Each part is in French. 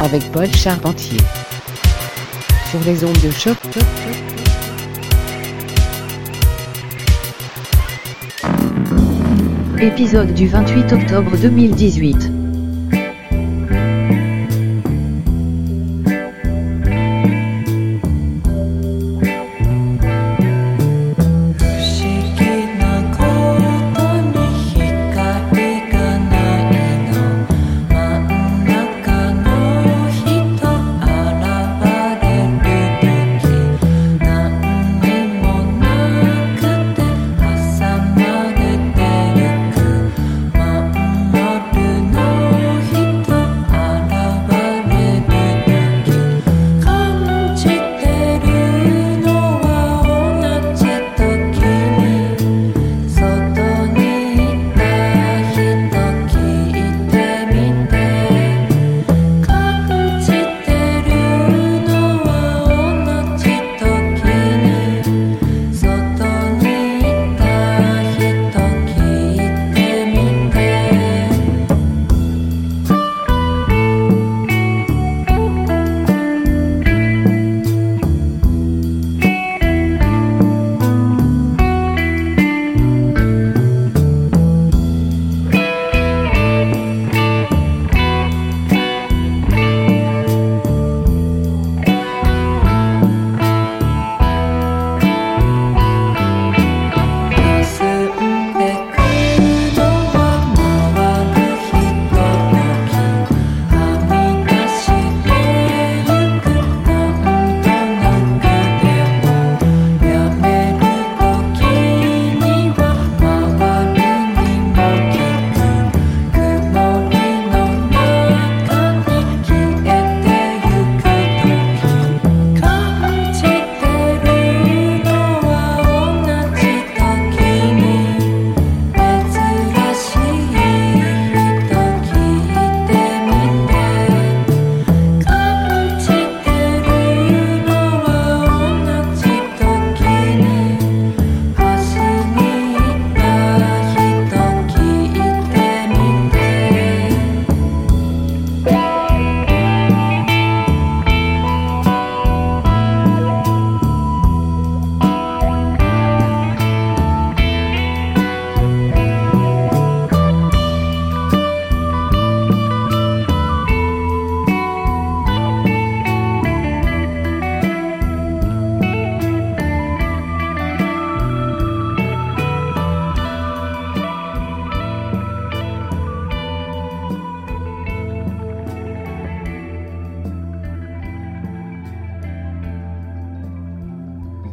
Avec Paul Charpentier. Sur les ondes de choc. Épisode du 28 octobre 2018.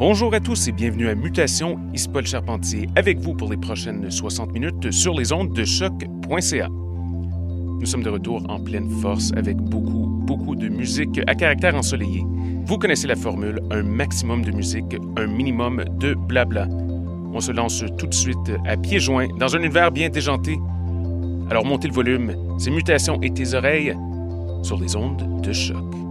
Bonjour à tous et bienvenue à Mutation, ici Paul Charpentier avec vous pour les prochaines 60 minutes sur les ondes de choc.ca. Nous sommes de retour en pleine force avec beaucoup, beaucoup de musique à caractère ensoleillé. Vous connaissez la formule, un maximum de musique, un minimum de blabla. On se lance tout de suite à pieds joints dans un univers bien déjanté. Alors montez le volume, c'est Mutation et tes oreilles sur les ondes de choc.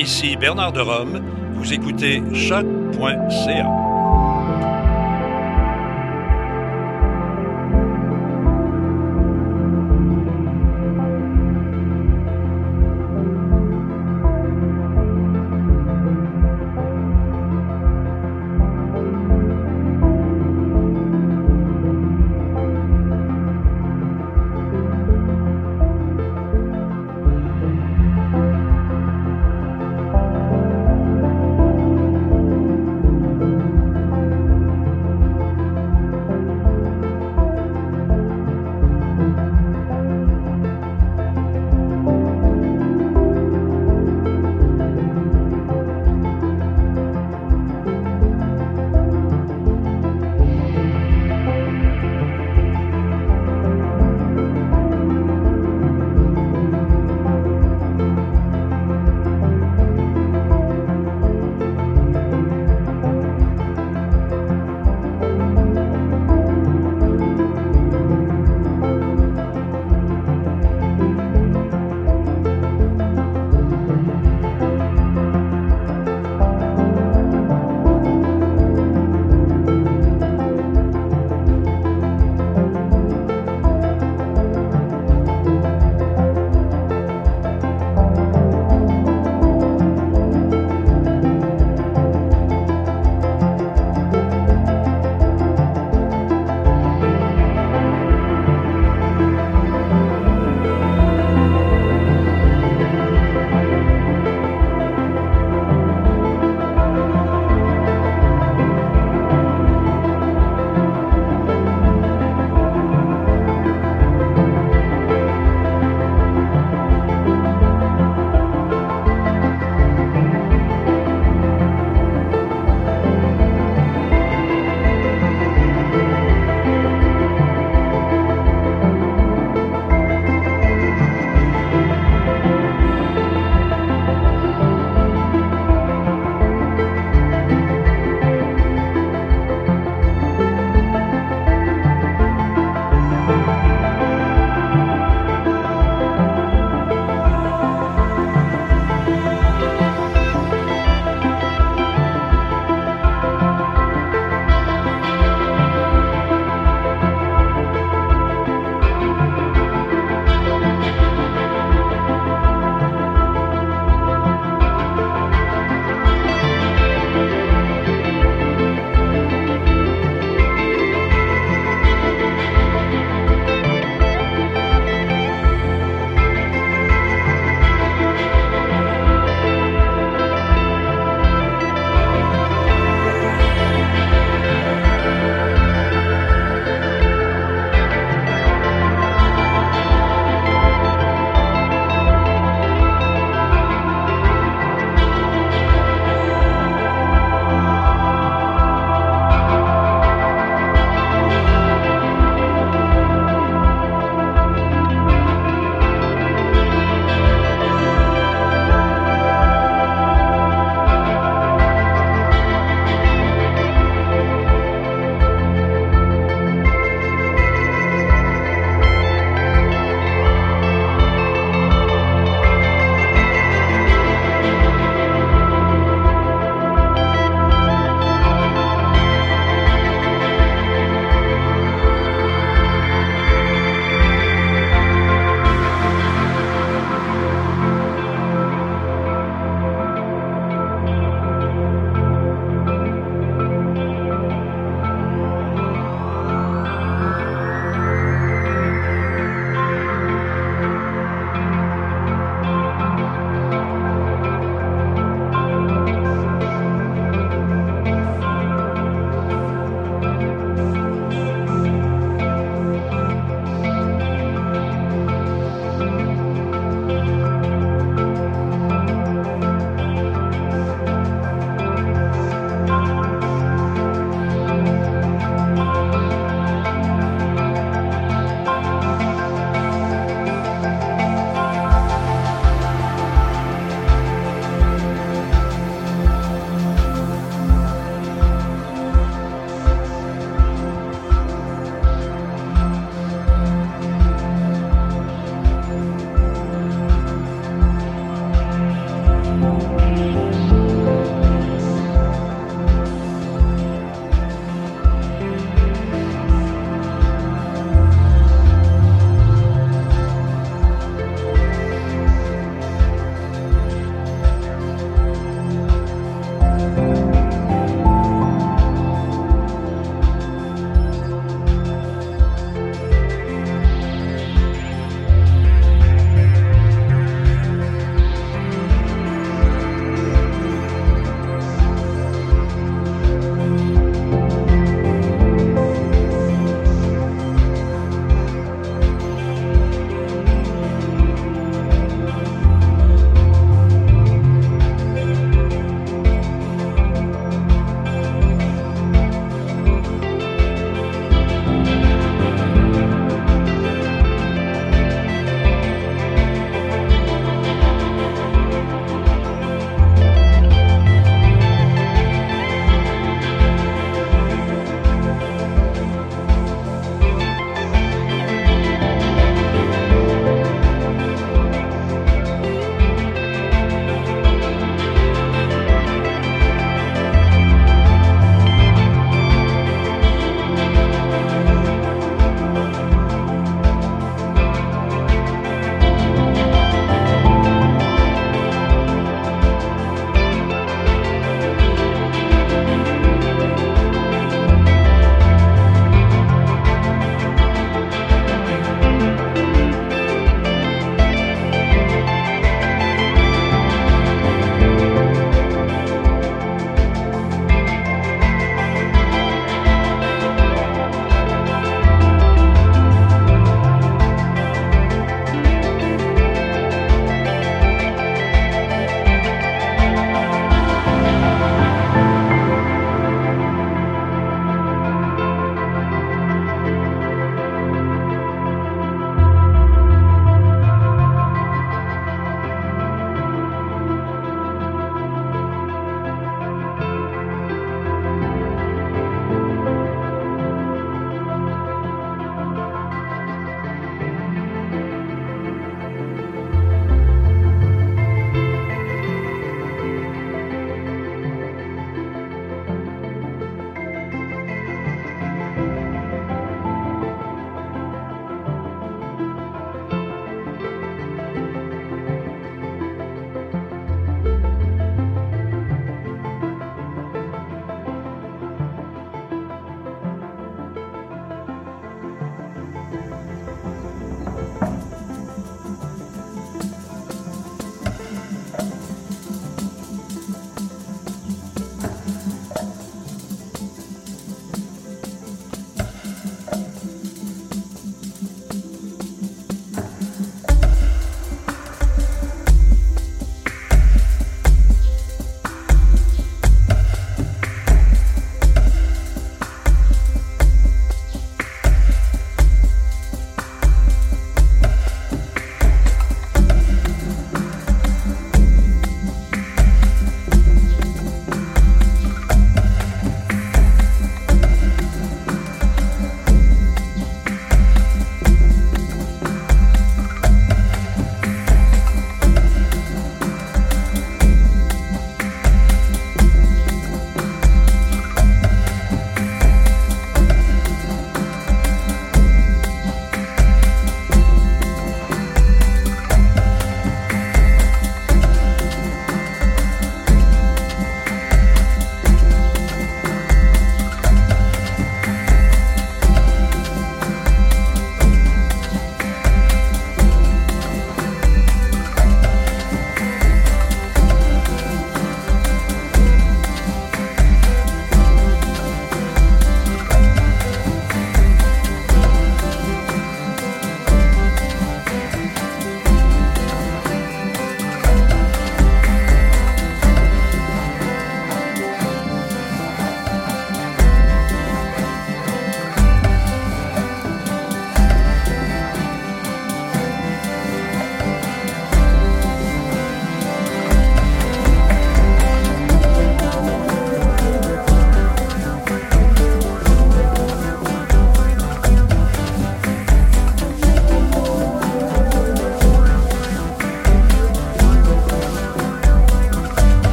Ici Bernard de Rome. Vous écoutez choc.ca.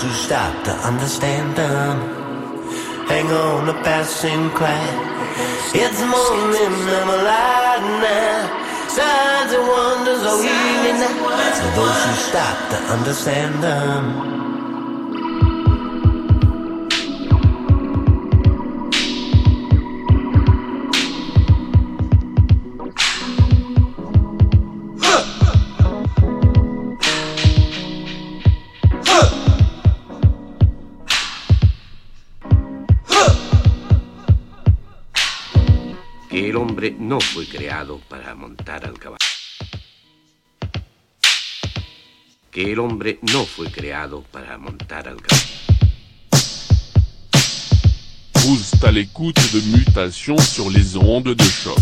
those who stop to understand them. Hang on a passing cry. It's morning, I'm alive now. Signs and wonders are here for those who stop to understand them. No fue creado para montar al caballo. Que el hombre no fue creado para montar al caballo. Êtes à l'écoute de mutations sur les ondes de choc.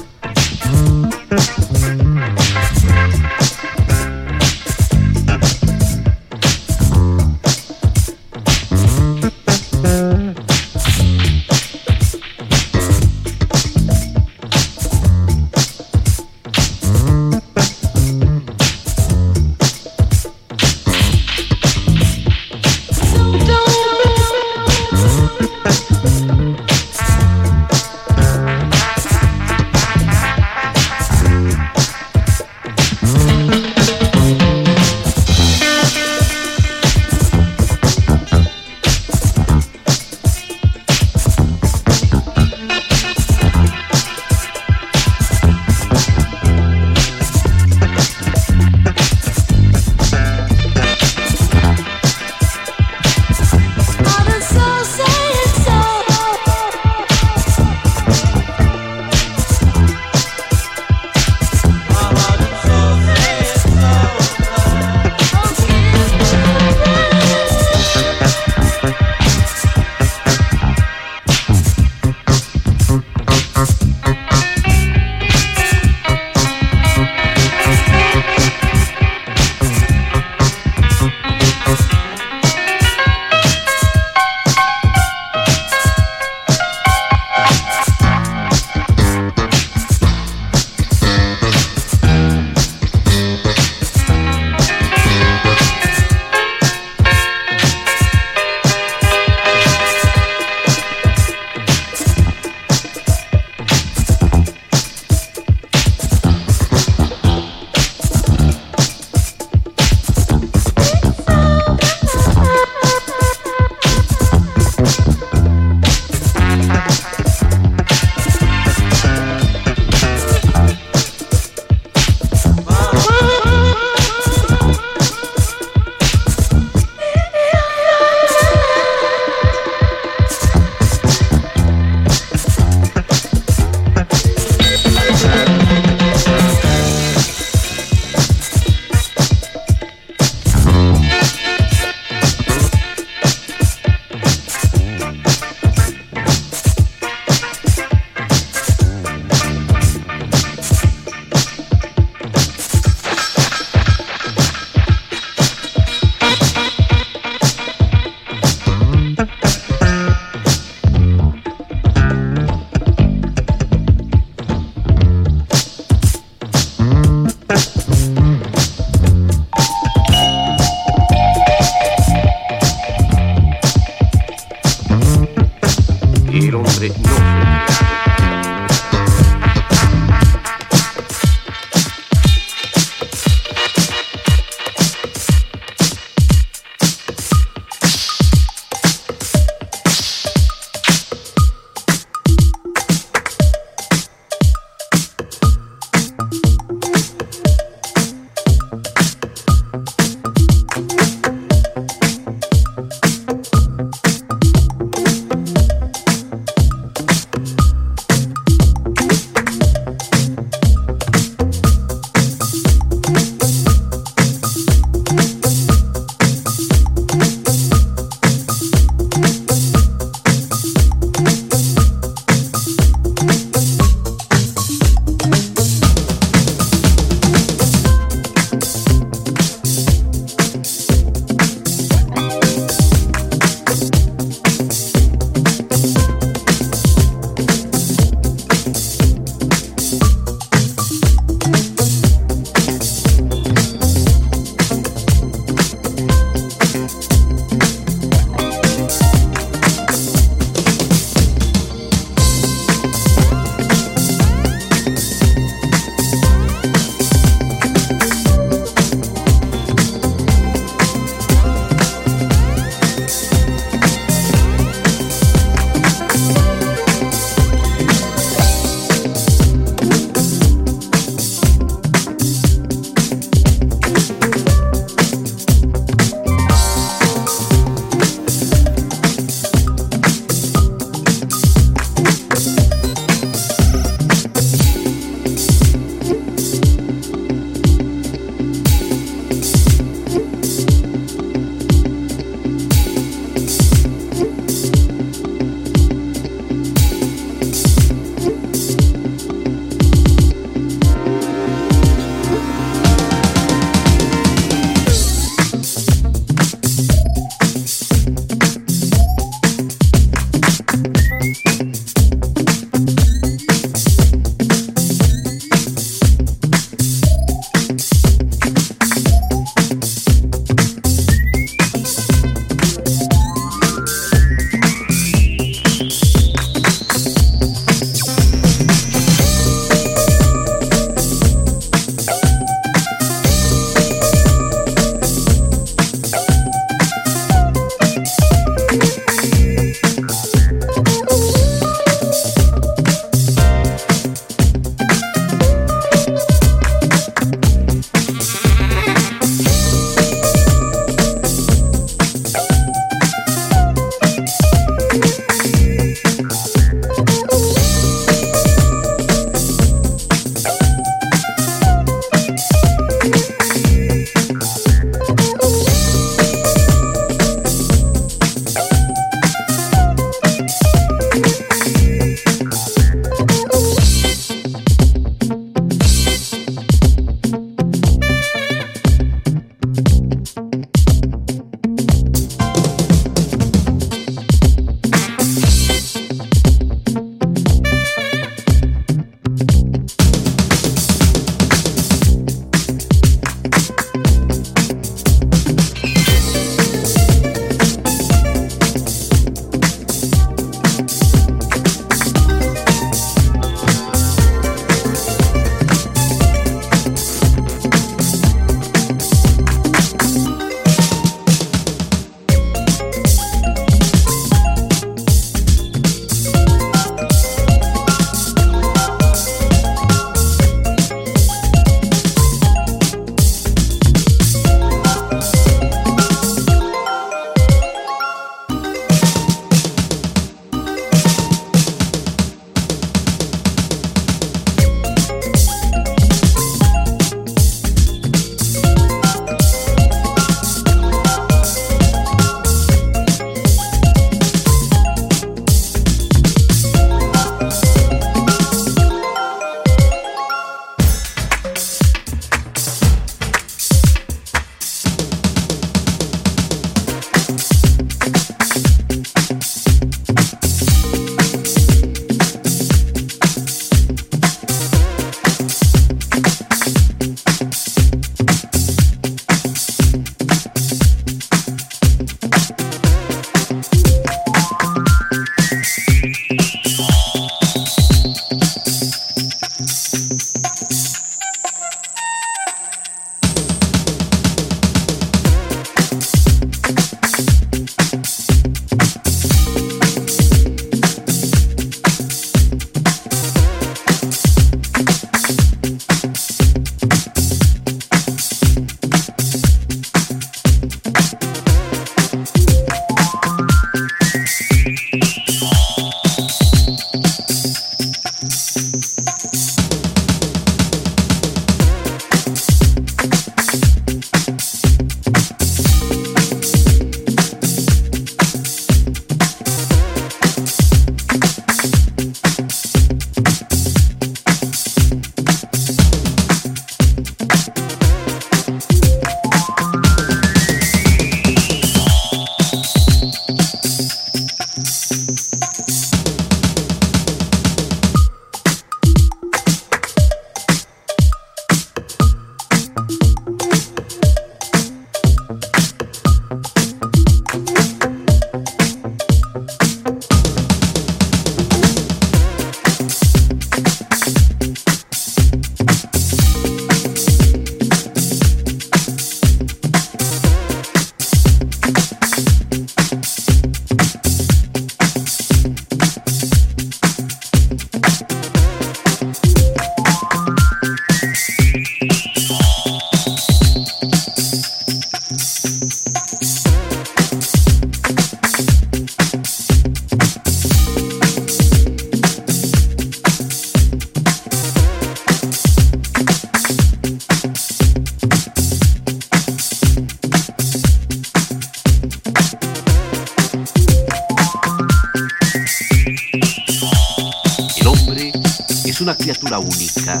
Una criatura única,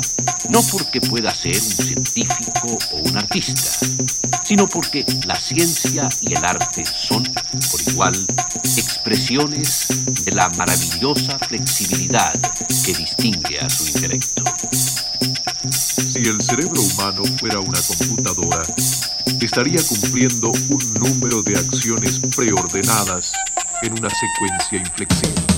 no porque pueda ser un científico o un artista, sino porque la ciencia y el arte son, por igual, expresiones de la maravillosa flexibilidad que distingue a su intelecto. Si el cerebro humano fuera una computadora, estaría cumpliendo un número de acciones preordenadas en una secuencia inflexible.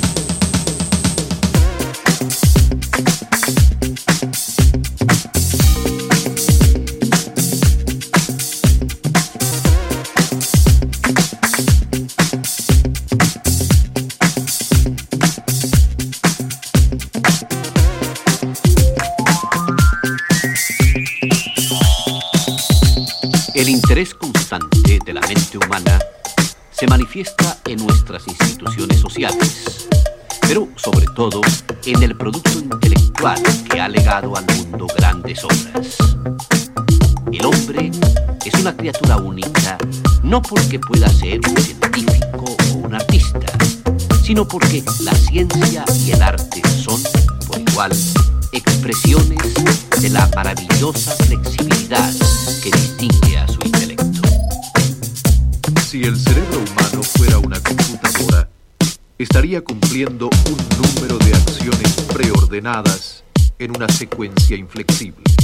Manifiesta en nuestras instituciones sociales, pero sobre todo en el producto intelectual que ha legado al mundo grandes obras. El hombre es una criatura única no porque pueda ser un científico o un artista, sino porque la ciencia y el arte son, por igual, expresiones de la maravillosa flexibilidad que distingue a su intelecto. Si el cerebro estaría cumpliendo un número de acciones preordenadas en una secuencia inflexible.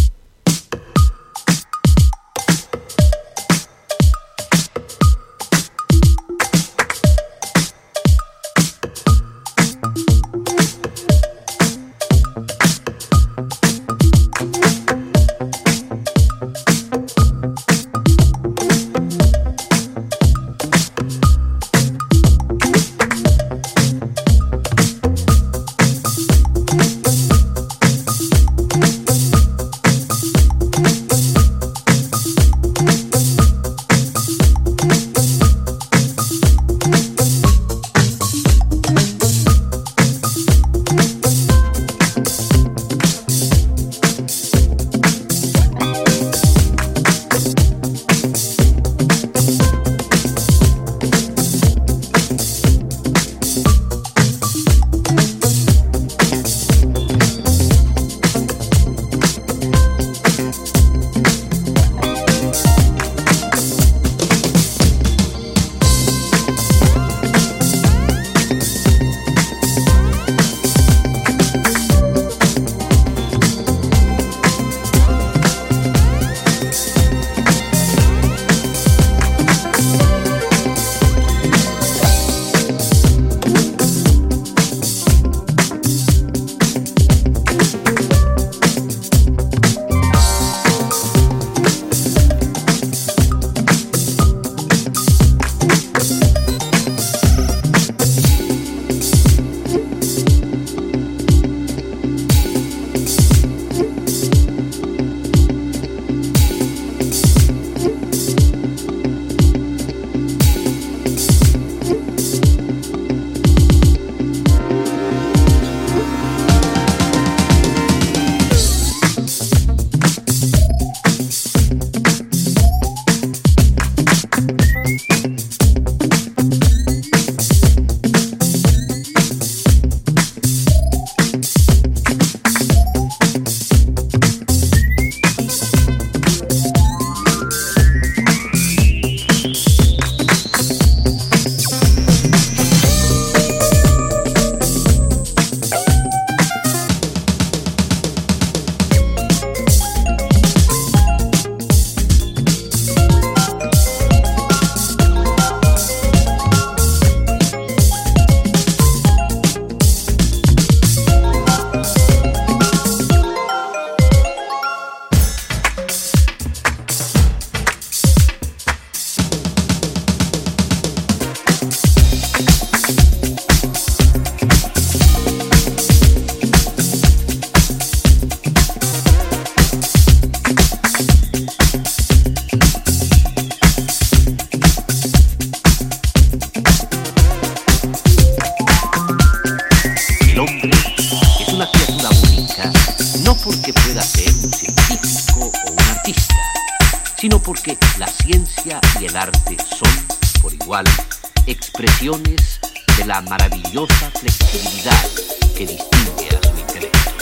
Por igual, expresiones de la maravillosa flexibilidad que distingue a su intelecto.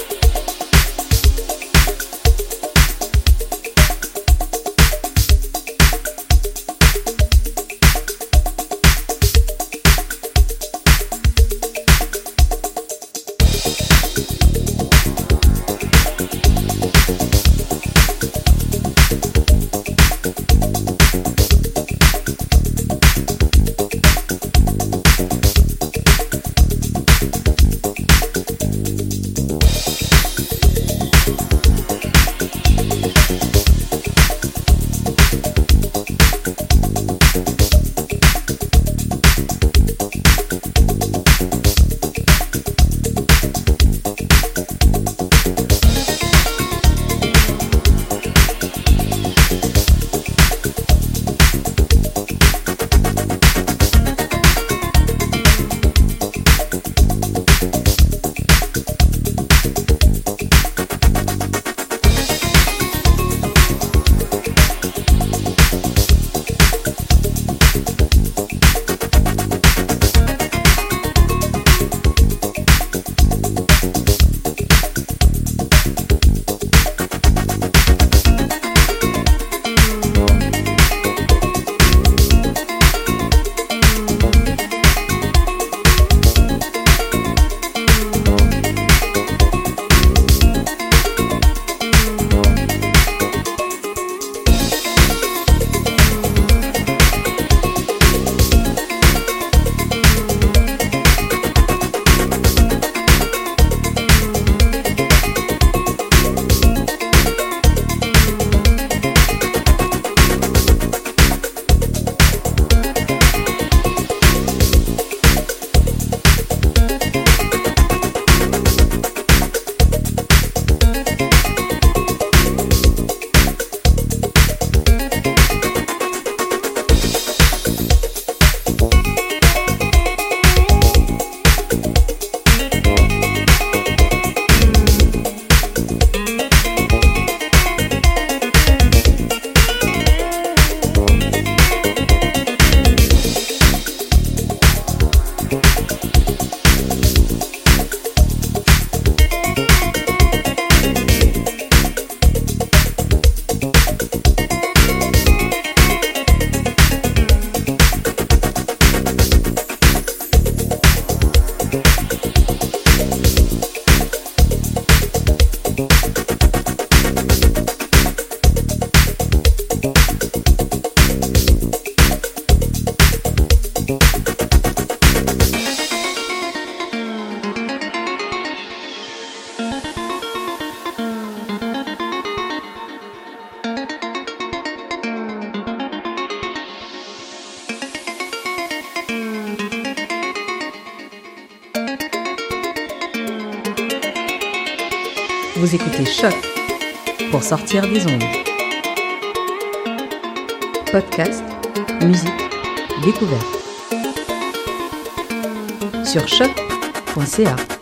Sortir des ondes. Podcast, musique, découverte. Sur choc.ca.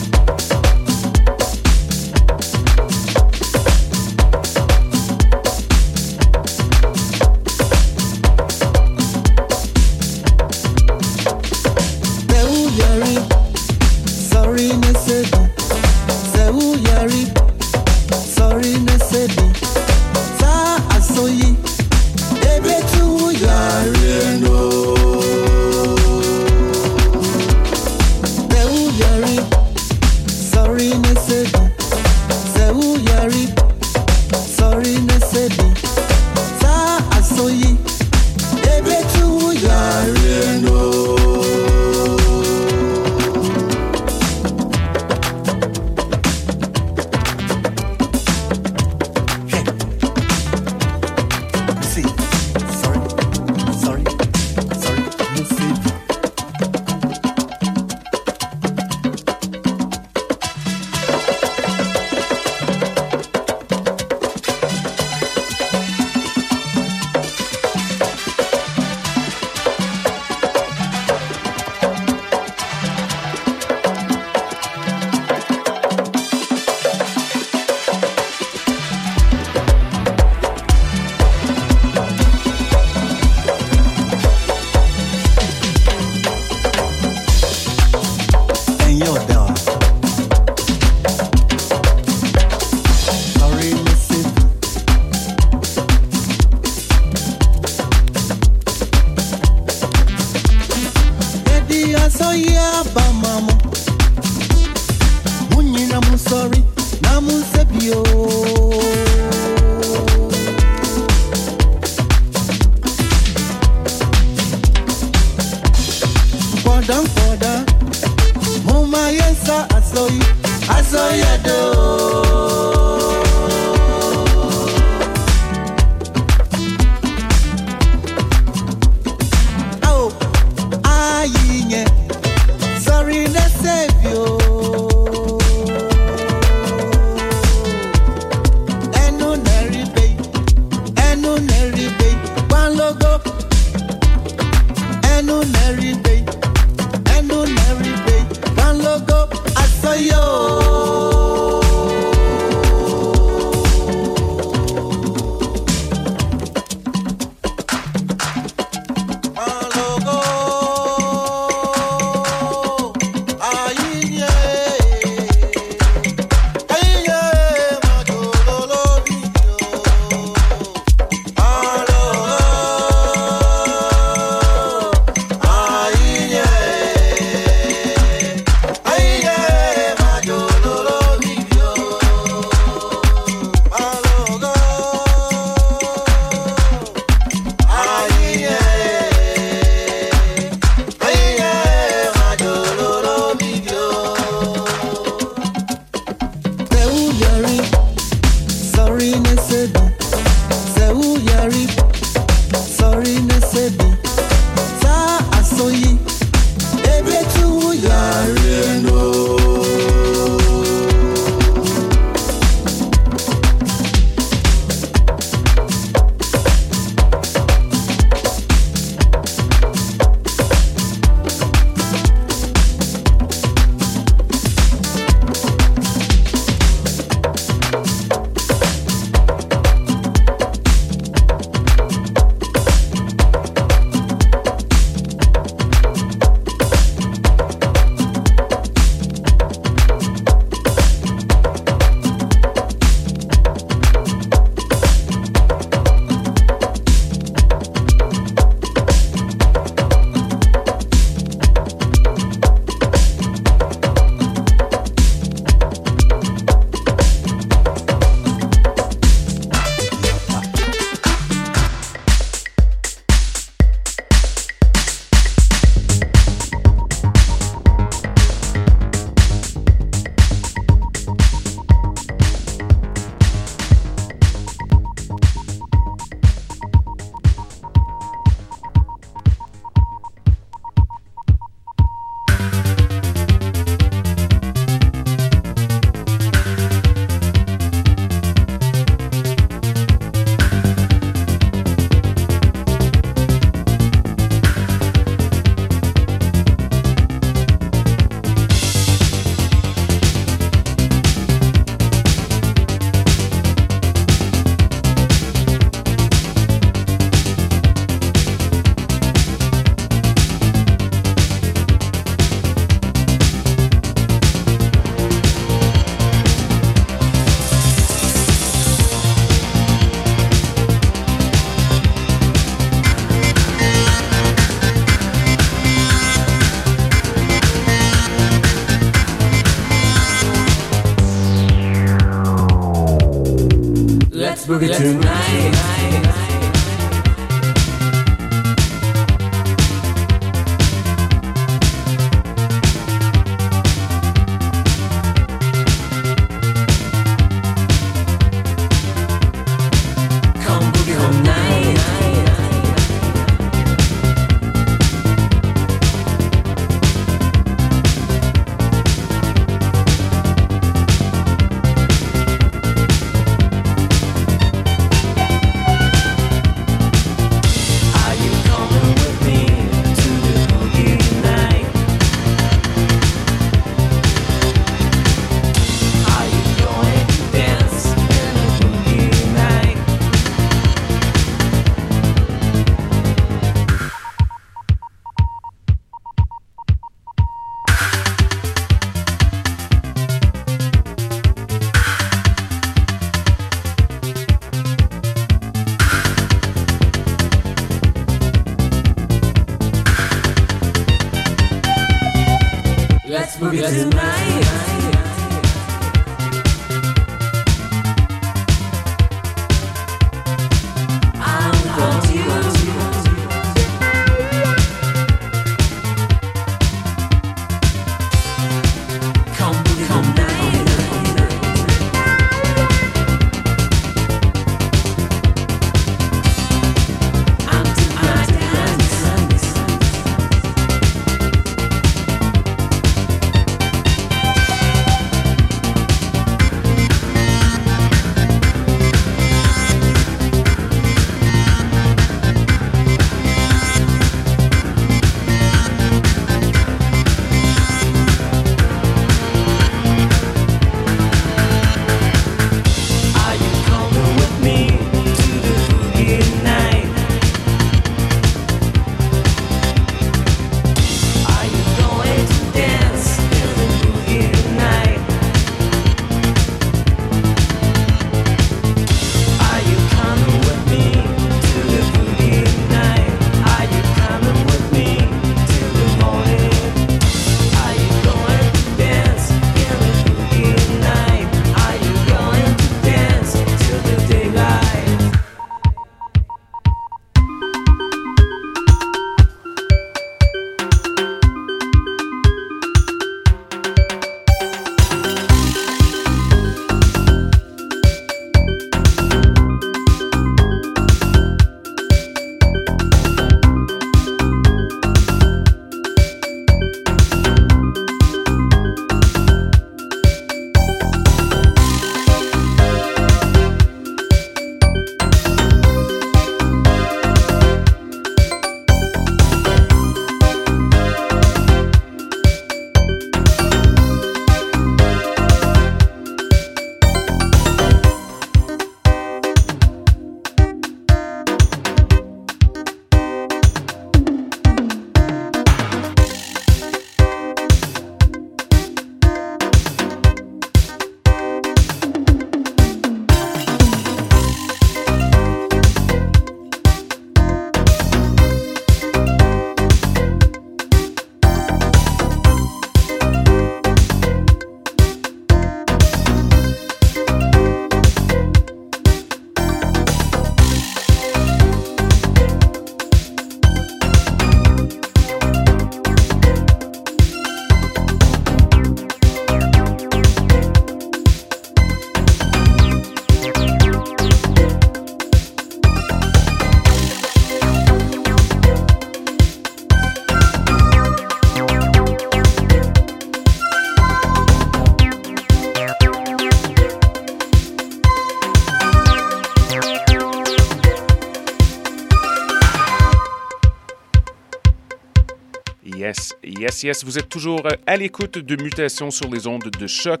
Yes, vous êtes toujours euh, à l'écoute de Mutations sur les ondes de choc.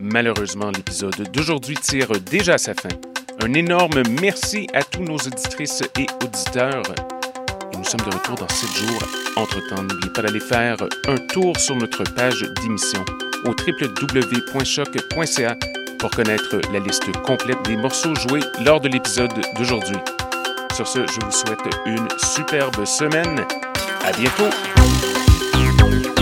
Malheureusement, l'épisode d'aujourd'hui tire déjà sa fin. Un énorme merci à tous nos auditrices et auditeurs. Nous sommes de retour dans 7 jours. Entre-temps, n'oubliez pas d'aller faire un tour sur notre page d'émission au www.choc.ca pour connaître la liste complète des morceaux joués lors de l'épisode d'aujourd'hui. Sur ce, je vous souhaite une superbe semaine. À bientôt! you.